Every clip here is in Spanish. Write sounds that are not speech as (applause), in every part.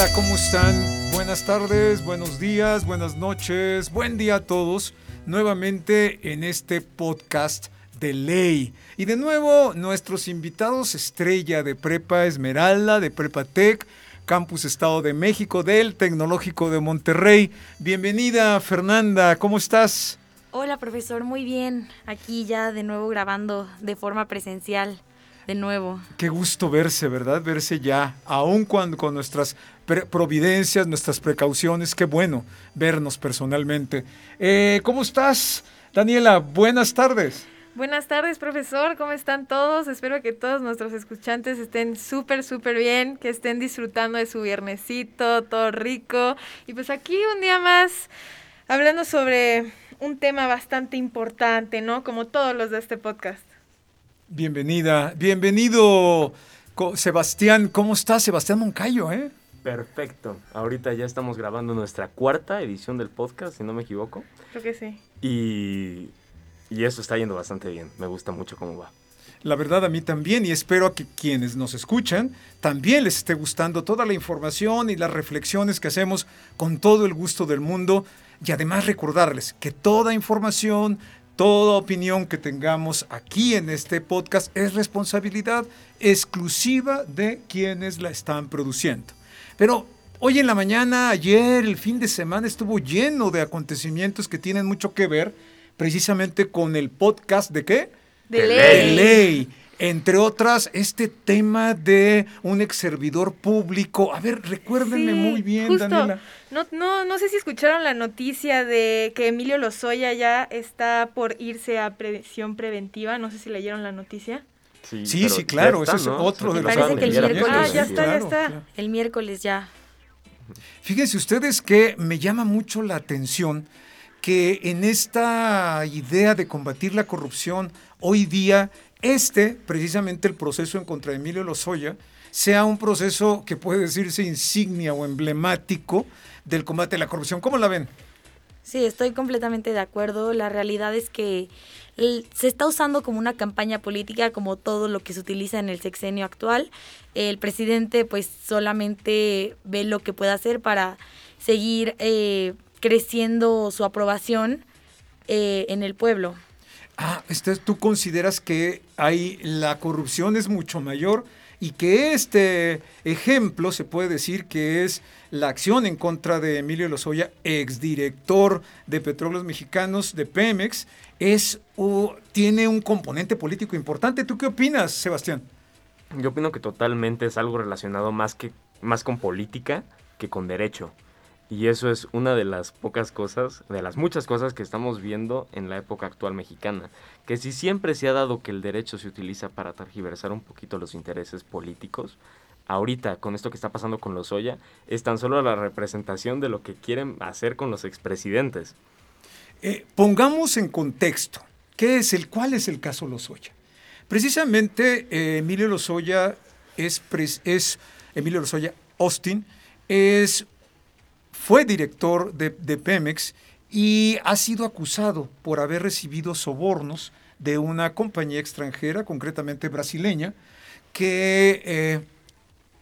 Hola, ¿cómo están? Buenas tardes, buenos días, buenas noches, buen día a todos. Nuevamente en este podcast de ley. Y de nuevo, nuestros invitados estrella de Prepa Esmeralda, de Prepa Tech, Campus Estado de México, del Tecnológico de Monterrey. Bienvenida, Fernanda, ¿cómo estás? Hola, profesor, muy bien. Aquí ya de nuevo grabando de forma presencial de nuevo. Qué gusto verse, ¿verdad? Verse ya, aún cuando con nuestras providencias, nuestras precauciones, qué bueno vernos personalmente. Eh, ¿Cómo estás, Daniela? Buenas tardes. Buenas tardes, profesor. ¿Cómo están todos? Espero que todos nuestros escuchantes estén súper, súper bien, que estén disfrutando de su viernesito, todo rico. Y pues aquí un día más hablando sobre un tema bastante importante, ¿no? Como todos los de este podcast. Bienvenida, bienvenido Sebastián. ¿Cómo estás, Sebastián Moncayo? Eh? Perfecto. Ahorita ya estamos grabando nuestra cuarta edición del podcast, si no me equivoco. Creo que sí. Y, y eso está yendo bastante bien. Me gusta mucho cómo va. La verdad a mí también y espero que quienes nos escuchan también les esté gustando toda la información y las reflexiones que hacemos con todo el gusto del mundo y además recordarles que toda información, Toda opinión que tengamos aquí en este podcast es responsabilidad exclusiva de quienes la están produciendo. Pero hoy en la mañana, ayer, el fin de semana estuvo lleno de acontecimientos que tienen mucho que ver precisamente con el podcast de qué? De, ley. ley. Entre otras, este tema de un ex servidor público. A ver, recuérdenme muy bien, Daniela. No, no, no sé si escucharon la noticia de que Emilio Lozoya ya está por irse a previsión preventiva. No sé si leyeron la noticia. Sí, sí, claro, ese es otro de los Parece que el miércoles. Ah, ya está, ya está. El miércoles ya. Fíjense ustedes que me llama mucho la atención que en esta idea de combatir la corrupción hoy día este, precisamente el proceso en contra de Emilio Lozoya, sea un proceso que puede decirse insignia o emblemático del combate a la corrupción. ¿Cómo la ven? Sí, estoy completamente de acuerdo. La realidad es que se está usando como una campaña política como todo lo que se utiliza en el sexenio actual. El presidente pues solamente ve lo que puede hacer para seguir eh, creciendo su aprobación eh, en el pueblo. Ah, este, tú consideras que hay, la corrupción es mucho mayor y que este ejemplo se puede decir que es la acción en contra de Emilio Lozoya, exdirector de Petróleos Mexicanos de Pemex, es, tiene un componente político importante. ¿Tú qué opinas, Sebastián? Yo opino que totalmente es algo relacionado más, que, más con política que con derecho. Y eso es una de las pocas cosas, de las muchas cosas que estamos viendo en la época actual mexicana. Que si siempre se ha dado que el derecho se utiliza para tergiversar un poquito los intereses políticos, ahorita con esto que está pasando con Lozoya, es tan solo la representación de lo que quieren hacer con los expresidentes. Eh, pongamos en contexto, ¿qué es el, ¿cuál es el caso Lozoya? Precisamente eh, Emilio Lozoya es, es Emilio Lozoya Austin, es fue director de, Pemex y ha sido acusado por haber recibido sobornos de una compañía extranjera, concretamente brasileña, que eh,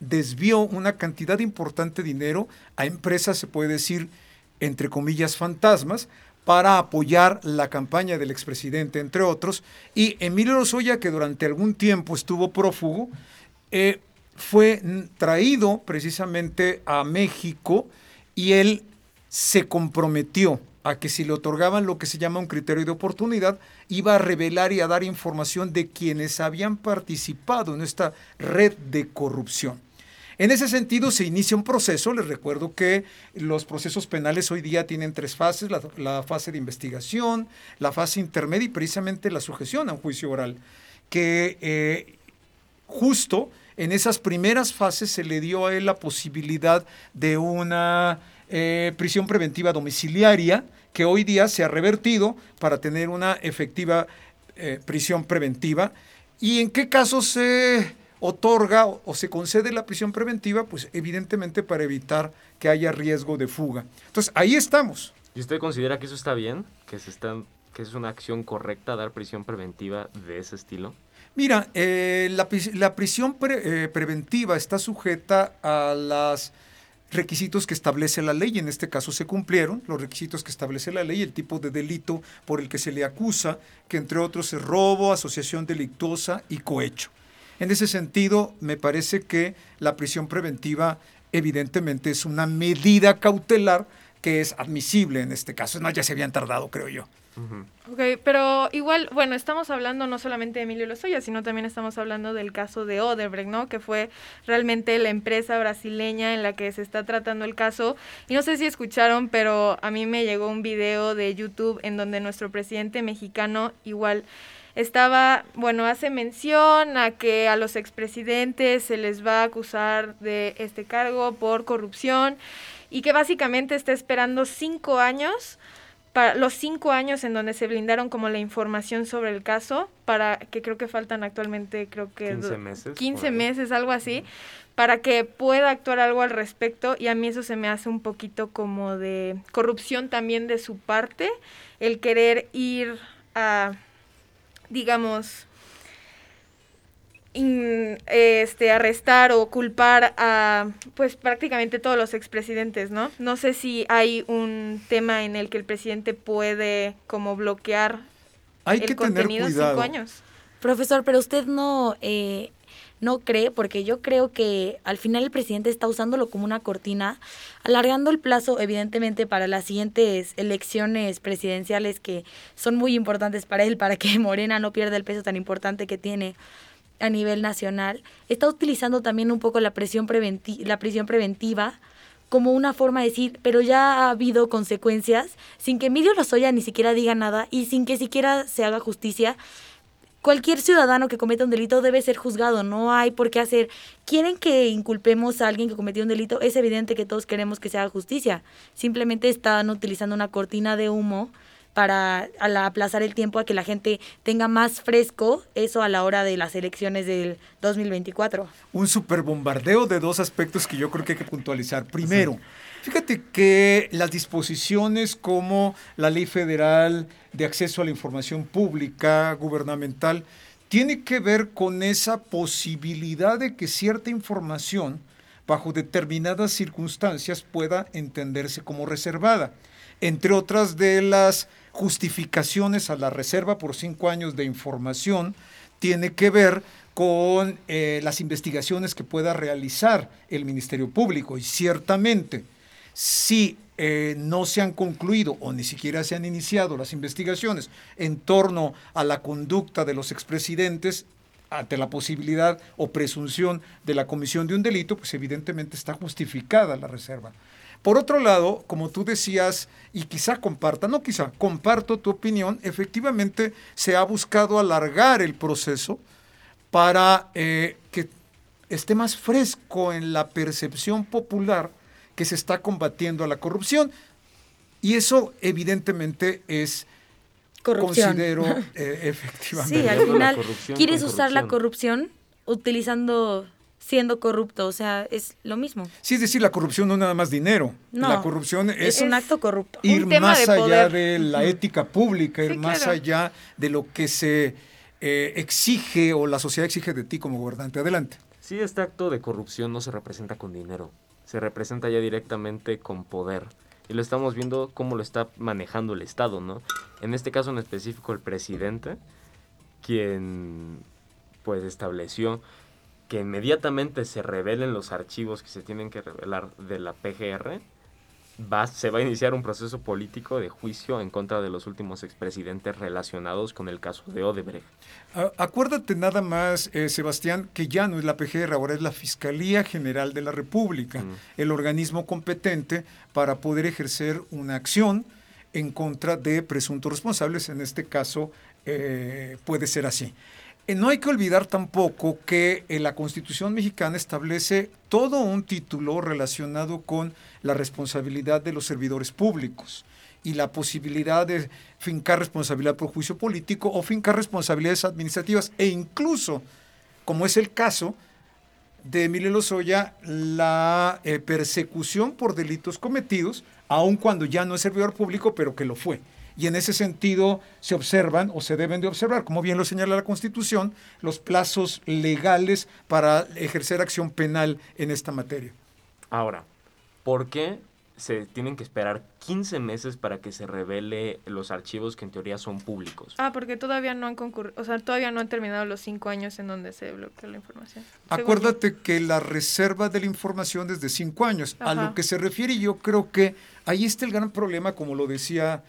desvió una cantidad importante de dinero a empresas, se puede decir, entre comillas, fantasmas, para apoyar la campaña del expresidente, entre otros. Y Emilio Lozoya, que durante algún tiempo estuvo prófugo, eh, fue traído precisamente a México y él se comprometió a que si le otorgaban lo que se llama un criterio de oportunidad, iba a revelar y a dar información de quienes habían participado en esta red de corrupción. En ese sentido se inicia un proceso, les recuerdo que los procesos penales hoy día tienen tres fases, la, fase de investigación, la fase intermedia y precisamente la sujeción a un juicio oral, que eh, justo en esas primeras fases se le dio a él la posibilidad de una eh, prisión preventiva domiciliaria que hoy día se ha revertido para tener una efectiva eh, prisión preventiva. ¿Y en qué casos se otorga o se concede la prisión preventiva? Pues evidentemente para evitar que haya riesgo de fuga. Entonces ahí estamos. ¿Y usted considera que eso está bien? ¿Que, se están, que es una acción correcta dar prisión preventiva de ese estilo? Mira, eh, la, prisión eh, preventiva está sujeta a las requisitos que establece la ley, en este caso se cumplieron los requisitos que establece la ley, el tipo de delito por el que se le acusa, que entre otros es robo, asociación delictuosa y cohecho. En ese sentido, me parece que la prisión preventiva evidentemente es una medida cautelar que es admisible en este caso. No, ya se habían tardado, creo yo. Ok, pero igual, bueno, estamos hablando no solamente de Emilio Lozoya, sino también estamos hablando del caso de Odebrecht, ¿no? Que fue realmente la empresa brasileña en la que se está tratando el caso. Y no sé si escucharon, pero a mí me llegó un video de YouTube en donde nuestro presidente mexicano igual estaba, bueno, hace mención a que a los expresidentes se les va a acusar de este cargo por corrupción y que básicamente está esperando cinco años para los cinco años en donde se blindaron como la información sobre el caso, para que creo que faltan actualmente, creo que 15 meses. 15 meses, algo así, para que pueda actuar algo al respecto y a mí eso se me hace un poquito como de corrupción también de su parte, el querer ir a, digamos, este, arrestar o culpar a pues prácticamente todos los expresidentes, ¿no? No sé si hay un tema en el que el presidente puede como bloquear hay el que contenido tener cuidado. cinco años. Profesor, pero usted no eh, no cree, porque yo creo que al final el presidente está usándolo como una cortina, alargando el plazo, evidentemente, para las siguientes elecciones presidenciales que son muy importantes para él, para que (laughs) Morena no pierda el peso tan importante que tiene a nivel nacional, está utilizando también un poco la, presión preventi la prisión preventiva como una forma de decir, pero ya ha habido consecuencias, sin que Emilio Lozoya ni siquiera diga nada y sin que siquiera se haga justicia. Cualquier ciudadano que cometa un delito debe ser juzgado, no hay por qué hacer. Quieren que inculpemos a alguien que cometió un delito, es evidente que todos queremos que se haga justicia. Simplemente están utilizando una cortina de humo para aplazar el tiempo a que la gente tenga más fresco eso a la hora de las elecciones del 2024. Un superbombardeo de dos aspectos que yo creo que hay que puntualizar. Primero, fíjate que las disposiciones como la Ley Federal de Acceso a la Información Pública Gubernamental tiene que ver con esa posibilidad de que cierta información bajo determinadas circunstancias pueda entenderse como reservada. Entre otras de las justificaciones a la reserva por cinco años de información tiene que ver con eh, las investigaciones que pueda realizar el Ministerio Público. Y ciertamente, si eh, no se han concluido o ni siquiera se han iniciado las investigaciones en torno a la conducta de los expresidentes, ante la posibilidad o presunción de la comisión de un delito, pues evidentemente está justificada la reserva. Por otro lado, como tú decías, y quizá comparta, no quizá, comparto tu opinión, efectivamente se ha buscado alargar el proceso para eh, que esté más fresco en la percepción popular que se está combatiendo a la corrupción. Y eso evidentemente es, corrupción. considero, (laughs) eh, efectivamente. Sí, al final, ¿quieres usar la corrupción utilizando siendo corrupto, o sea, es lo mismo. Sí, es decir, la corrupción no es nada más dinero. No, la corrupción es, es un acto corrupto. Ir más allá de la ética pública, ir más allá de lo que se eh, exige o la sociedad exige de ti como gobernante. Adelante. Sí, este acto de corrupción no se representa con dinero, se representa ya directamente con poder. Y lo estamos viendo cómo lo está manejando el Estado, ¿no? En este caso en específico el presidente, quien pues estableció que inmediatamente se revelen los archivos que se tienen que revelar de la PGR, va, se va a iniciar un proceso político de juicio en contra de los últimos expresidentes relacionados con el caso de Odebrecht. Acuérdate nada más, eh, Sebastián, que ya no es la PGR, ahora es la Fiscalía General de la República, mm. el organismo competente para poder ejercer una acción en contra de presuntos responsables, en este caso eh, puede ser así. Eh, no hay que olvidar tampoco que eh, la Constitución mexicana establece todo un título relacionado con la responsabilidad de los servidores públicos y la posibilidad de fincar responsabilidad por juicio político o fincar responsabilidades administrativas. E incluso, como es el caso de Emilio Lozoya, la eh, persecución por delitos cometidos, aun cuando ya no es servidor público, pero que lo fue y en ese sentido se observan o se deben de observar, como bien lo señala la Constitución, los plazos legales para ejercer acción penal en esta materia. Ahora, ¿por qué se tienen que esperar 15 meses para que se revele los archivos que en teoría son públicos? Ah, porque todavía no han concurrido, o sea, todavía no han terminado los cinco años en donde se bloquea la información. yo. Acuérdate que la reserva de la información es de cinco años. A lo que se refiere, yo creo que ahí está el gran problema, como lo decía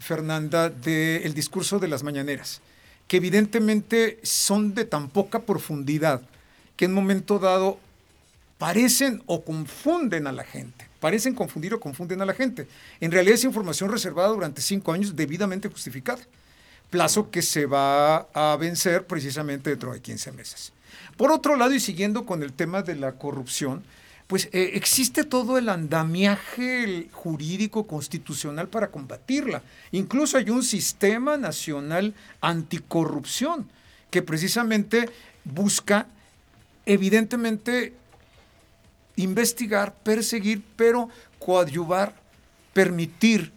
Fernanda, del discurso de las mañaneras, que evidentemente son de tan poca profundidad que en momento dado parecen o confunden a la gente. Parecen confundir o confunden a la gente. En realidad es información reservada durante cinco años debidamente justificada. Plazo que se va a vencer precisamente dentro de 15 meses. Por otro lado, y siguiendo con el tema de la corrupción, pues eh, existe todo el andamiaje jurídico constitucional para combatirla. Incluso hay un sistema nacional anticorrupción que precisamente busca, evidentemente, investigar, perseguir, pero coadyuvar, permitir,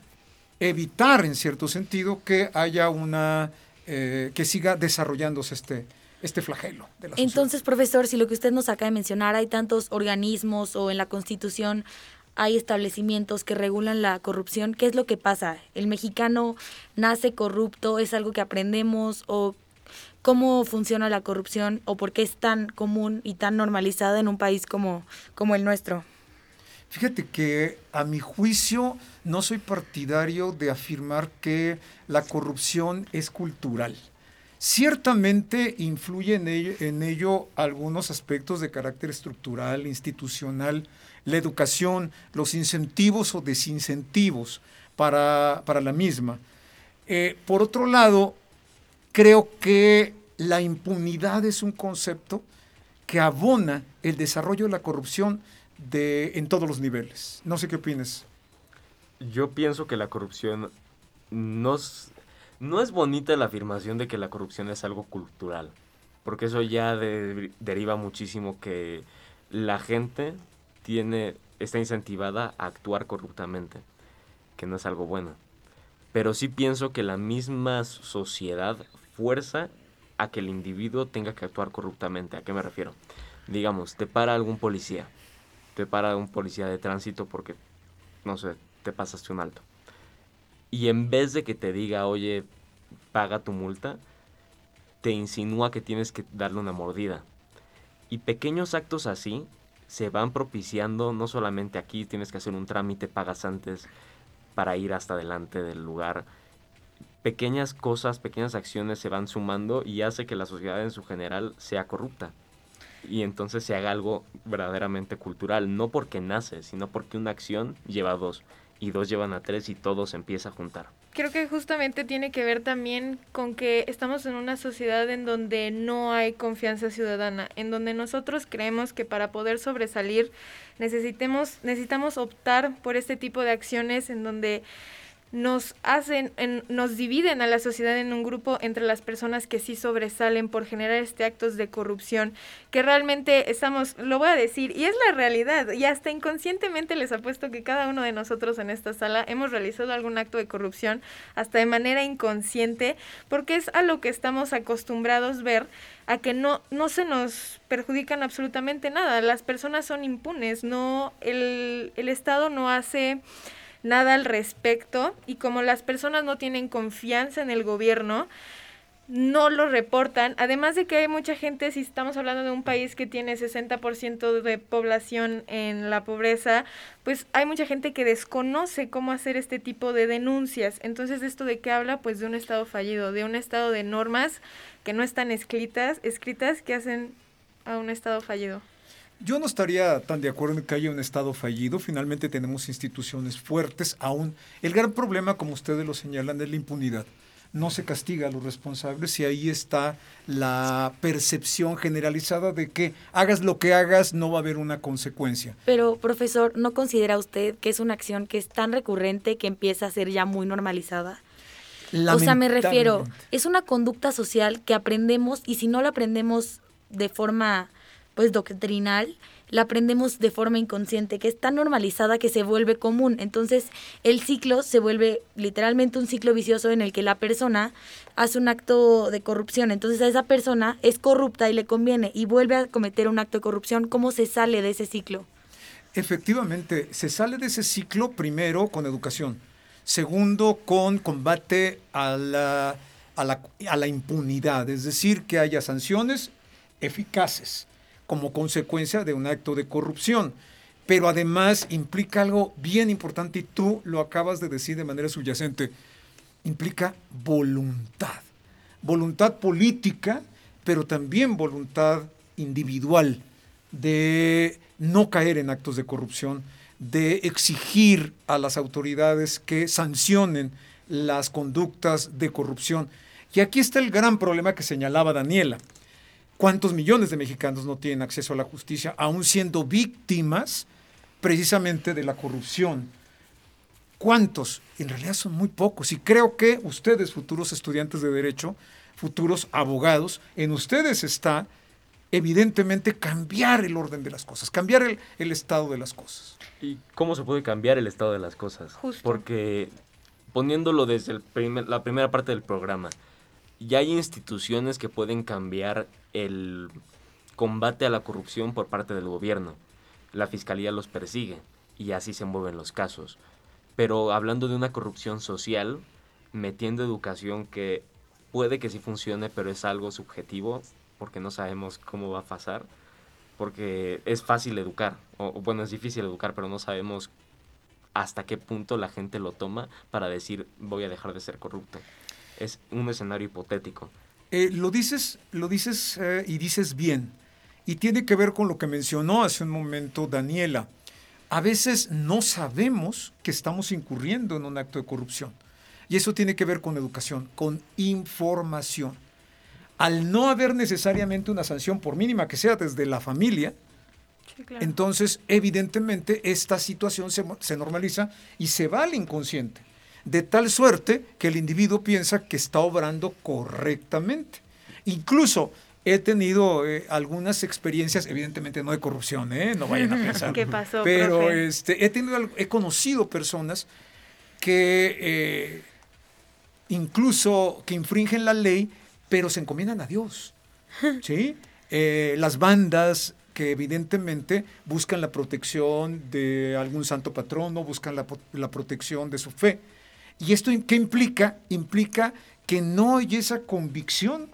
evitar en cierto sentido que haya una, eh, que siga desarrollándose este, este flagelo de la sociedad. Entonces, profesor, si lo que usted nos acaba de mencionar, hay tantos organismos o en la Constitución hay establecimientos que regulan la corrupción, ¿qué es lo que pasa? ¿El mexicano nace corrupto? ¿Es algo que aprendemos? ¿O cómo funciona la corrupción? ¿O por qué es tan común y tan normalizada en un país como, como el nuestro? Fíjate que a mi juicio no soy partidario de afirmar que la corrupción es cultural. Ciertamente influye en ello, algunos aspectos de carácter estructural, institucional, la educación, los incentivos o desincentivos para, para la misma. Eh, por otro lado, creo que la impunidad es un concepto que abona el desarrollo de la corrupción de, en todos los niveles. No sé qué opinas. Yo pienso que la corrupción no no es bonita la afirmación de que la corrupción es algo cultural, porque eso ya de- deriva muchísimo que la gente tiene está incentivada a actuar corruptamente, que no es algo bueno. Pero sí pienso que la misma sociedad fuerza a que el individuo tenga que actuar corruptamente. ¿A qué me refiero? Digamos, te para algún policía, te para un policía de tránsito porque, no sé, te pasaste un alto. Y en vez de que te diga, oye, paga tu multa, te insinúa que tienes que darle una mordida. Y pequeños actos así se van propiciando, no solamente aquí tienes que hacer un trámite, pagas antes para ir hasta adelante del lugar. Pequeñas cosas, pequeñas acciones se van sumando y hace que la sociedad en su general sea corrupta. Y entonces se haga algo verdaderamente cultural, no porque nace, sino porque una acción lleva dos y dos llevan a tres y todo se empieza a juntar. Creo que justamente tiene que ver también con que estamos en una sociedad en donde no hay confianza ciudadana, en donde nosotros creemos que para poder sobresalir necesitemos, necesitamos optar por este tipo de acciones en donde nos hacen, en- nos dividen a la sociedad en un grupo entre las personas que sí sobresalen por generar este actos de corrupción, que realmente estamos, lo voy a decir, y es la realidad, y hasta inconscientemente les apuesto que cada uno de nosotros en esta sala hemos realizado algún acto de corrupción, hasta de manera inconsciente, porque es a lo que estamos acostumbrados ver, a que no, no se nos perjudican absolutamente nada, las personas son impunes, no, el, el Estado no hace nada al respecto y como las personas no tienen confianza en el gobierno, no lo reportan. Además de que hay mucha gente, si estamos hablando de un país que tiene 60% de población en la pobreza, pues hay mucha gente que desconoce cómo hacer este tipo de denuncias. Entonces, ¿esto de qué habla? Pues de un Estado fallido, de un Estado de normas que no están escritas, escritas que hacen a un Estado fallido. Yo no estaría tan de acuerdo en que haya un Estado fallido. Finalmente tenemos instituciones fuertes aún. El gran problema, como ustedes lo señalan, es la impunidad. No se castiga a los responsables y ahí está la percepción generalizada de que hagas lo que hagas, no va a haber una consecuencia. Pero, profesor, ¿no considera usted que es una acción que es tan recurrente que empieza a ser ya muy normalizada? O sea, me refiero, es una conducta social que aprendemos y si no la aprendemos de forma pues doctrinal, la aprendemos de forma inconsciente, que es tan normalizada que se vuelve común. Entonces, el ciclo se vuelve literalmente un ciclo vicioso en el que la persona hace un acto de corrupción. Entonces, a esa persona es corrupta y le conviene y vuelve a cometer un acto de corrupción. ¿Cómo se sale de ese ciclo? Efectivamente, se sale de ese ciclo primero con educación, segundo con combate a la, a la, a la impunidad, es decir, que haya sanciones eficaces como consecuencia de un acto de corrupción. Pero además implica algo bien importante y tú lo acabas de decir de manera subyacente, implica voluntad. Voluntad política, pero también voluntad individual de no caer en actos de corrupción, de exigir a las autoridades que sancionen las conductas de corrupción. Y aquí está el gran problema que señalaba Daniela. ¿Cuántos millones de mexicanos no tienen acceso a la justicia, aún siendo víctimas precisamente de la corrupción? ¿Cuántos? En realidad son muy pocos. Y creo que ustedes, futuros estudiantes de derecho, futuros abogados, en ustedes está evidentemente cambiar el orden de las cosas, cambiar el, el estado de las cosas. ¿Y cómo se puede cambiar el estado de las cosas? Justo. Porque poniéndolo desde el primer- la primera parte del programa, ya hay instituciones que pueden cambiar el combate a la corrupción por parte del gobierno. La fiscalía los persigue y así se mueven los casos. Pero hablando de una corrupción social, metiendo educación que puede que sí funcione, pero es algo subjetivo porque no sabemos cómo va a pasar, porque es fácil educar, o bueno, es difícil educar, pero no sabemos hasta qué punto la gente lo toma para decir voy a dejar de ser corrupto. Es un escenario hipotético. Eh, lo dices, lo dices eh, y dices bien. Y tiene que ver con lo que mencionó hace un momento Daniela. A veces no sabemos que estamos incurriendo en un acto de corrupción. Y eso tiene que ver con educación, con información. Al no haber necesariamente una sanción, por mínima que sea desde la familia, Sí, claro. entonces evidentemente esta situación se, se normaliza y se va al inconsciente. De tal suerte que el individuo piensa que está obrando correctamente. Incluso he tenido eh, algunas experiencias, evidentemente no de corrupción, ¿eh? no vayan a pensar. (laughs) ¿Qué pasó, Pero profe? este, he, tenido, he conocido personas que eh, incluso que infringen la ley, pero se encomiendan a Dios. (laughs) ¿sí? Eh, las bandas que evidentemente buscan la protección de algún santo patrono, buscan la, la protección de su fe. ¿Y esto qué implica? Implica que no hay esa convicción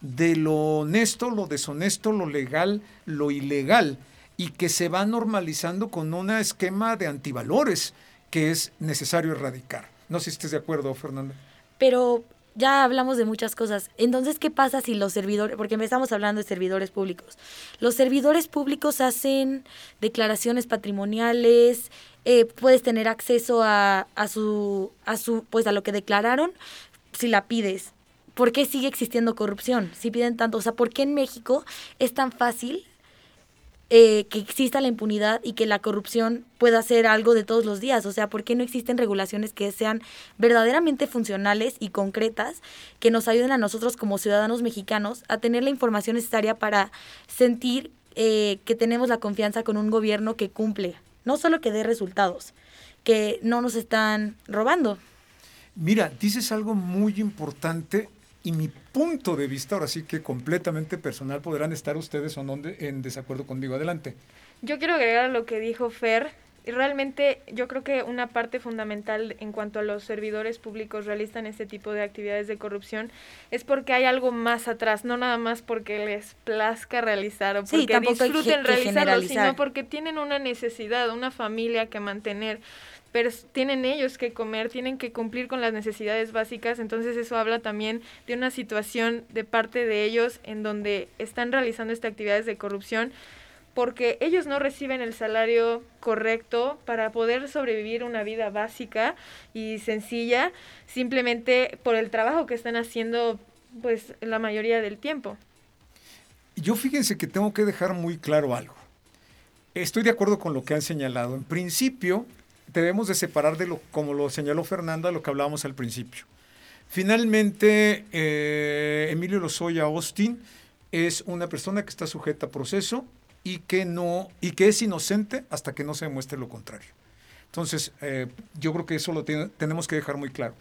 de lo honesto, lo deshonesto, lo legal, lo ilegal, y que se va normalizando con un esquema de antivalores que es necesario erradicar. No sé si estés de acuerdo, Fernanda. Pero ya hablamos de muchas cosas. Entonces, ¿qué pasa si los servidores, porque empezamos hablando de servidores públicos, los servidores públicos hacen declaraciones patrimoniales, eh, puedes tener acceso a, a su, a su, pues a lo que declararon si la pides. ¿Por qué sigue existiendo corrupción? Si piden tanto, o sea, ¿por qué en México es tan fácil eh, que exista la impunidad y que la corrupción pueda ser algo de todos los días. O sea, ¿por qué no existen regulaciones que sean verdaderamente funcionales y concretas que nos ayuden a nosotros como ciudadanos mexicanos a tener la información necesaria para sentir eh, que tenemos la confianza con un gobierno que cumple, no solo que dé resultados, que no nos están robando? Mira, dices algo muy importante y mi punto de vista, ahora sí que completamente personal, podrán estar ustedes o no de- en desacuerdo conmigo. Adelante. Yo quiero agregar a lo que dijo Fer. Y realmente yo creo que una parte fundamental en cuanto a los servidores públicos realizan este tipo de actividades de corrupción es porque hay algo más atrás, no nada más porque les plazca realizar o porque disfruten realizarlo, sino porque tienen una necesidad, una familia que mantener, pero tienen ellos que comer, tienen que cumplir con las necesidades básicas, entonces eso habla también de una situación de parte de ellos en donde están realizando estas actividades de corrupción porque ellos no reciben el salario correcto para poder sobrevivir una vida básica y sencilla simplemente por el trabajo que están haciendo pues la mayoría del tiempo. Yo fíjense que tengo que dejar muy claro algo. Estoy de acuerdo con lo que han señalado. En principio, debemos de separar de lo, como lo señaló Fernanda, lo que hablábamos al principio. Finalmente, eh, Emilio Lozoya Austin es una persona que está sujeta a proceso y que no y que es inocente hasta que no se demuestre lo contrario. Entonces, eh, yo creo que eso lo tenemos que dejar muy claro.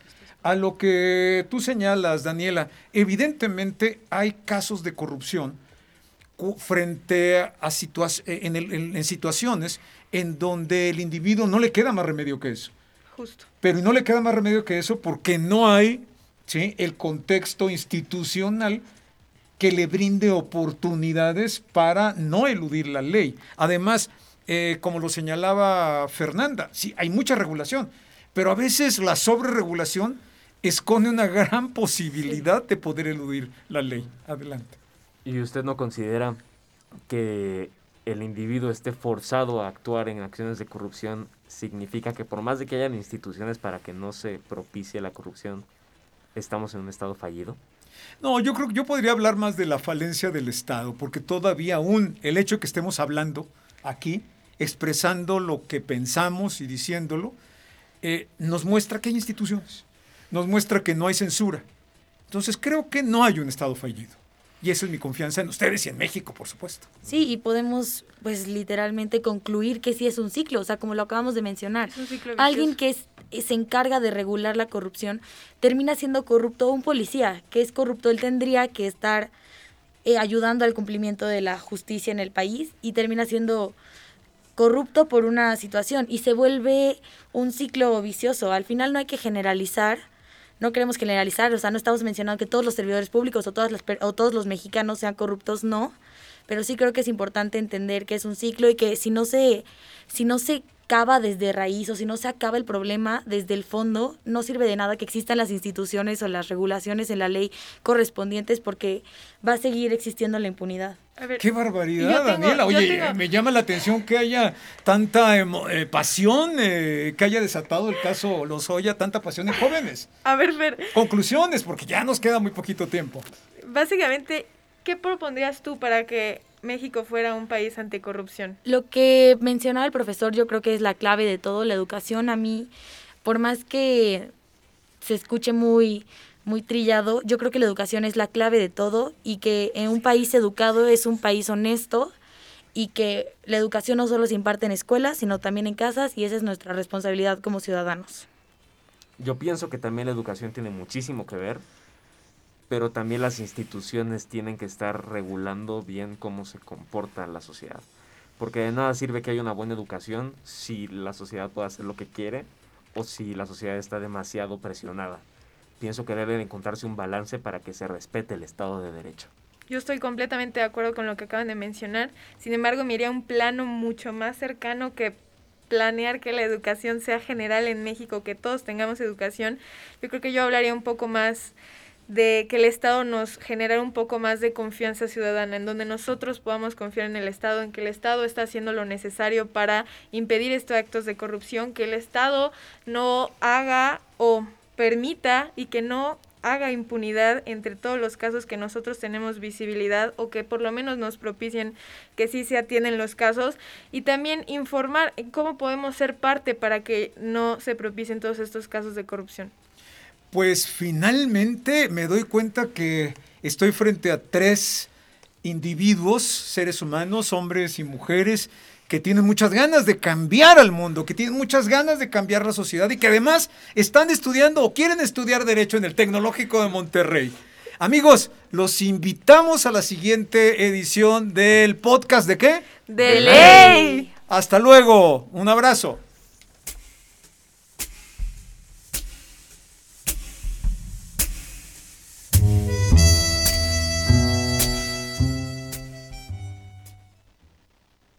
A lo que tú señalas, Daniela, evidentemente hay casos de corrupción frente a en, en situaciones en donde el individuo no le queda más remedio que eso. Justo. Pero no le queda más remedio que eso porque no hay ¿sí? el contexto institucional que le brinde oportunidades para no eludir la ley. Además, eh, como lo señalaba Fernanda, sí, hay mucha regulación, pero a veces la sobreregulación esconde una (laughs) gran posibilidad de poder eludir la ley. Adelante. ¿Y usted no considera que el individuo esté forzado a actuar en acciones de corrupción significa que por más de que hayan instituciones para que no se propicie la corrupción, estamos en un estado fallido? No, yo creo que yo podría hablar más de la falencia del Estado, porque todavía aún el hecho que estemos hablando aquí, expresando lo que pensamos y diciéndolo, eh, nos muestra que hay instituciones, nos muestra que no hay censura. Entonces creo que no hay un Estado fallido. Y esa es mi confianza en ustedes y en México, por supuesto. Sí, y podemos, pues, literalmente concluir que sí es un ciclo, o sea, como lo acabamos de mencionar. Alguien que se encarga de regular la corrupción termina siendo corrupto un policía, que es corrupto, él tendría que estar eh, ayudando al cumplimiento de la justicia en el país y termina siendo corrupto por una situación y se vuelve un ciclo vicioso. Al final no hay que generalizar no queremos generalizar, o sea, no estamos mencionando que todos los servidores públicos o, todas las, o todos los mexicanos sean corruptos, no, pero sí creo que es importante entender que es un ciclo y que si no se, si no se acaba desde raíz o si no se acaba el problema desde el fondo, no sirve de nada que existan las instituciones o las regulaciones en la ley correspondientes porque va a seguir existiendo la impunidad. Qué barbaridad, Daniela. Oye, me llama la atención que haya tanta eh, pasión, eh, que haya desatado el caso Lozoya, tanta pasión en jóvenes. A ver, ver. Conclusiones, porque ya nos queda muy poquito tiempo. Básicamente, ¿qué propondrías tú para que México fuera un país anticorrupción? Lo que mencionaba el profesor, yo creo que es la clave de todo. La educación a mí, por más que se escuche muy muy trillado, yo creo que la educación es la clave de todo y que en un país educado es un país honesto y que la educación no solo se imparte en escuelas, sino también en casas y esa es nuestra responsabilidad como ciudadanos. Yo pienso que también la educación tiene muchísimo que ver, pero también las instituciones tienen que estar regulando bien cómo se comporta la sociedad. Porque de nada sirve que haya una buena educación si la sociedad puede hacer lo que quiere o si la sociedad está demasiado presionada pienso que debe encontrarse un balance para que se respete el Estado de Derecho. Yo estoy completamente de acuerdo con lo que acaban de mencionar. Sin embargo, me iría a un plano mucho más cercano que planear que la educación sea general en México, que todos tengamos educación. Yo creo que yo hablaría un poco más de que el Estado nos genere un poco más de confianza ciudadana, en donde nosotros podamos confiar en el Estado, en que el Estado está haciendo lo necesario para impedir estos actos de corrupción, que el Estado no haga o permita y que no haga impunidad entre todos los casos que nosotros tenemos visibilidad o que por lo menos nos propicien que sí se atienden los casos y también informar cómo podemos ser parte para que no se propicien todos estos casos de corrupción. Pues finalmente me doy cuenta que estoy frente a tres individuos, seres humanos, hombres y mujeres, que tienen muchas ganas de cambiar al mundo, que tienen muchas ganas de cambiar la sociedad y que además están estudiando o quieren estudiar derecho en el Tecnológico de Monterrey. Amigos, los invitamos a la siguiente edición del podcast de qué? De ley. Hasta luego, un abrazo.